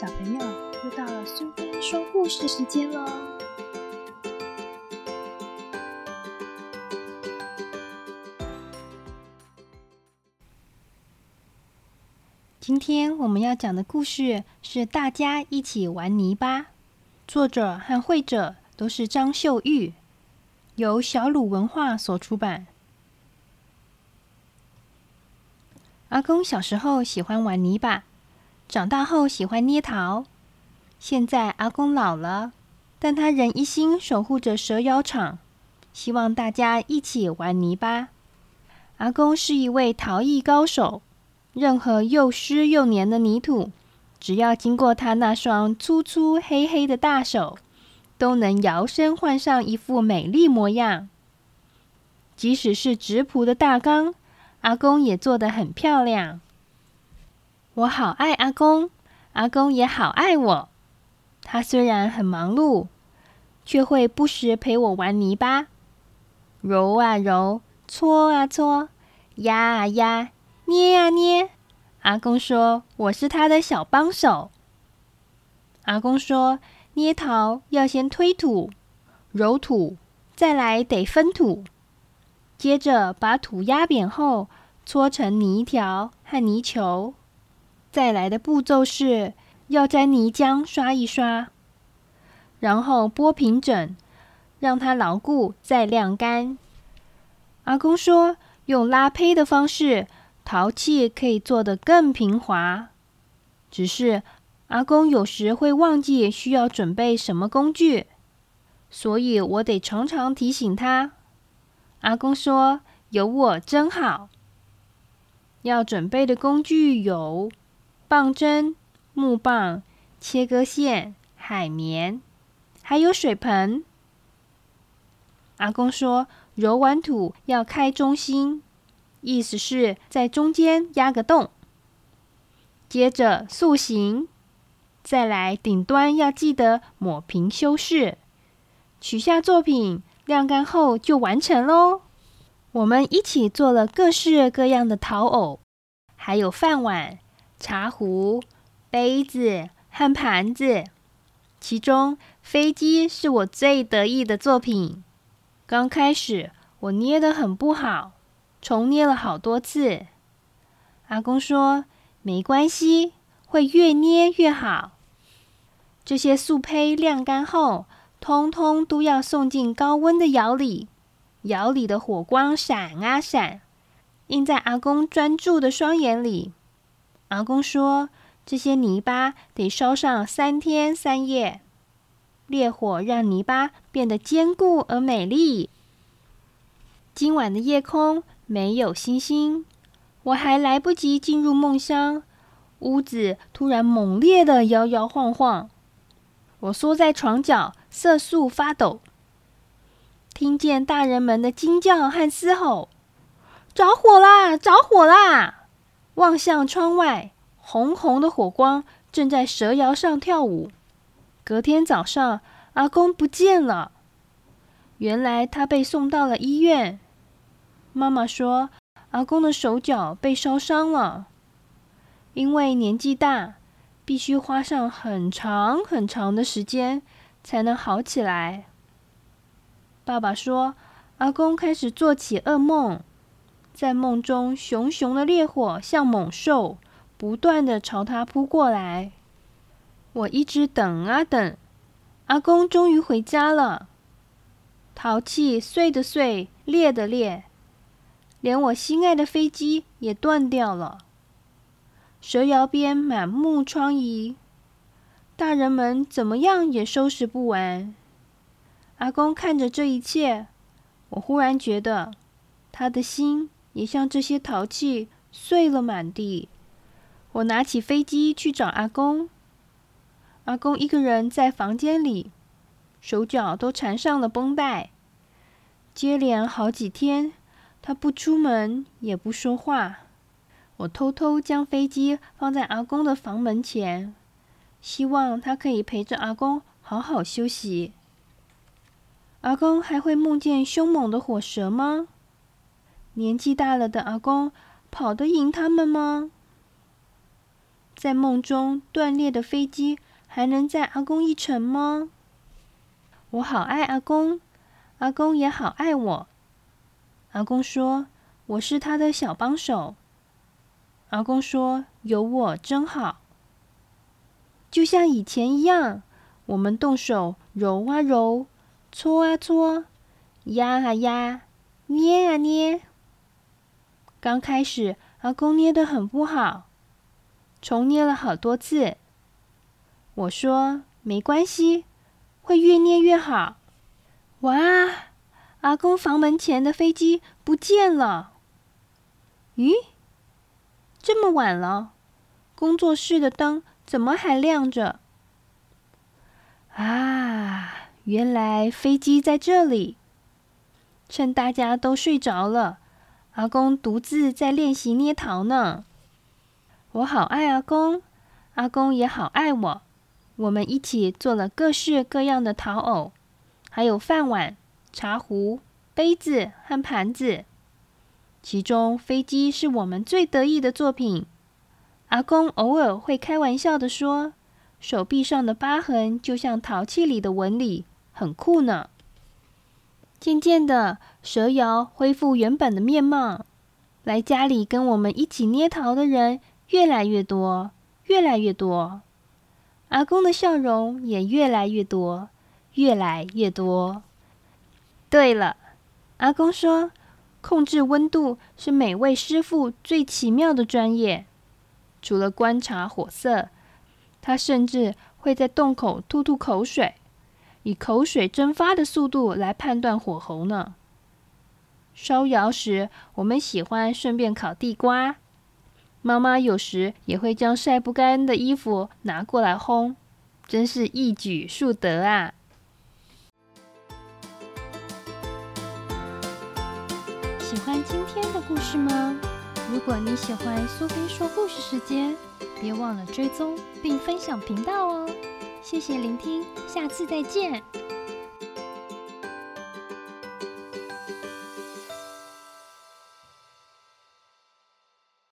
小朋友，又到了苏菲说故事时间喽！今天我们要讲的故事是《大家一起玩泥巴》，作者和绘者都是张秀玉，由小鲁文化所出版。阿公小时候喜欢玩泥巴，长大后喜欢捏陶。现在阿公老了，但他仍一心守护着蛇窑厂，希望大家一起玩泥巴。阿公是一位陶艺高手。任何又湿又黏的泥土，只要经过他那双粗粗黑黑的大手，都能摇身换上一副美丽模样。即使是直朴的大缸，阿公也做得很漂亮。我好爱阿公，阿公也好爱我。他虽然很忙碌，却会不时陪我玩泥巴，揉啊揉，搓啊搓，压啊压。捏啊捏，阿公说我是他的小帮手。阿公说捏陶要先推土、揉土，再来得分土，接着把土压扁后搓成泥条和泥球。再来的步骤是要沾泥浆刷一刷，然后拨平整，让它牢固，再晾干。阿公说用拉胚的方式。陶器可以做得更平滑，只是阿公有时会忘记需要准备什么工具，所以我得常常提醒他。阿公说：“有我真好。”要准备的工具有棒针、木棒、切割线、海绵，还有水盆。阿公说：“揉完土要开中心。”意思是在中间压个洞，接着塑形，再来顶端要记得抹平修饰，取下作品晾干后就完成喽。我们一起做了各式各样的陶偶，还有饭碗、茶壶、杯子和盘子。其中飞机是我最得意的作品。刚开始我捏得很不好。重捏了好多次，阿公说没关系，会越捏越好。这些素胚晾干后，通通都要送进高温的窑里，窑里的火光闪啊闪，映在阿公专注的双眼里。阿公说，这些泥巴得烧上三天三夜，烈火让泥巴变得坚固而美丽。今晚的夜空。没有星星，我还来不及进入梦乡，屋子突然猛烈的摇摇晃晃，我缩在床角，瑟瑟发抖，听见大人们的惊叫和嘶吼：“着火啦！着火啦！”望向窗外，红红的火光正在蛇窑上跳舞。隔天早上，阿公不见了，原来他被送到了医院。妈妈说：“阿公的手脚被烧伤了，因为年纪大，必须花上很长很长的时间才能好起来。”爸爸说：“阿公开始做起噩梦，在梦中，熊熊的烈火像猛兽，不断的朝他扑过来。我一直等啊等，阿公终于回家了。淘气碎的碎，裂的裂。”连我心爱的飞机也断掉了，蛇窑边满目疮痍，大人们怎么样也收拾不完。阿公看着这一切，我忽然觉得他的心也像这些陶器碎了满地。我拿起飞机去找阿公，阿公一个人在房间里，手脚都缠上了绷带，接连好几天。他不出门，也不说话。我偷偷将飞机放在阿公的房门前，希望他可以陪着阿公好好休息。阿公还会梦见凶猛的火蛇吗？年纪大了的阿公跑得赢他们吗？在梦中断裂的飞机还能载阿公一程吗？我好爱阿公，阿公也好爱我。阿公说我是他的小帮手。阿公说有我真好，就像以前一样，我们动手揉啊揉，搓啊搓，压啊压，捏啊捏。刚开始阿公捏的很不好，重捏了好多次。我说没关系。会越捏越好。哇！阿公房门前的飞机不见了。咦？这么晚了，工作室的灯怎么还亮着？啊！原来飞机在这里。趁大家都睡着了，阿公独自在练习捏陶呢。我好爱阿公，阿公也好爱我。我们一起做了各式各样的陶偶，还有饭碗、茶壶、杯子和盘子。其中飞机是我们最得意的作品。阿公偶尔会开玩笑的说：“手臂上的疤痕就像陶器里的纹理，很酷呢。”渐渐的，蛇窑恢复原本的面貌，来家里跟我们一起捏陶的人越来越多，越来越多。阿公的笑容也越来越多，越来越多。对了，阿公说，控制温度是每位师傅最奇妙的专业。除了观察火色，他甚至会在洞口吐吐口水，以口水蒸发的速度来判断火候呢。烧窑时，我们喜欢顺便烤地瓜。妈妈有时也会将晒不干的衣服拿过来烘，真是一举数得啊！喜欢今天的故事吗？如果你喜欢苏菲说故事时间，别忘了追踪并分享频道哦！谢谢聆听，下次再见。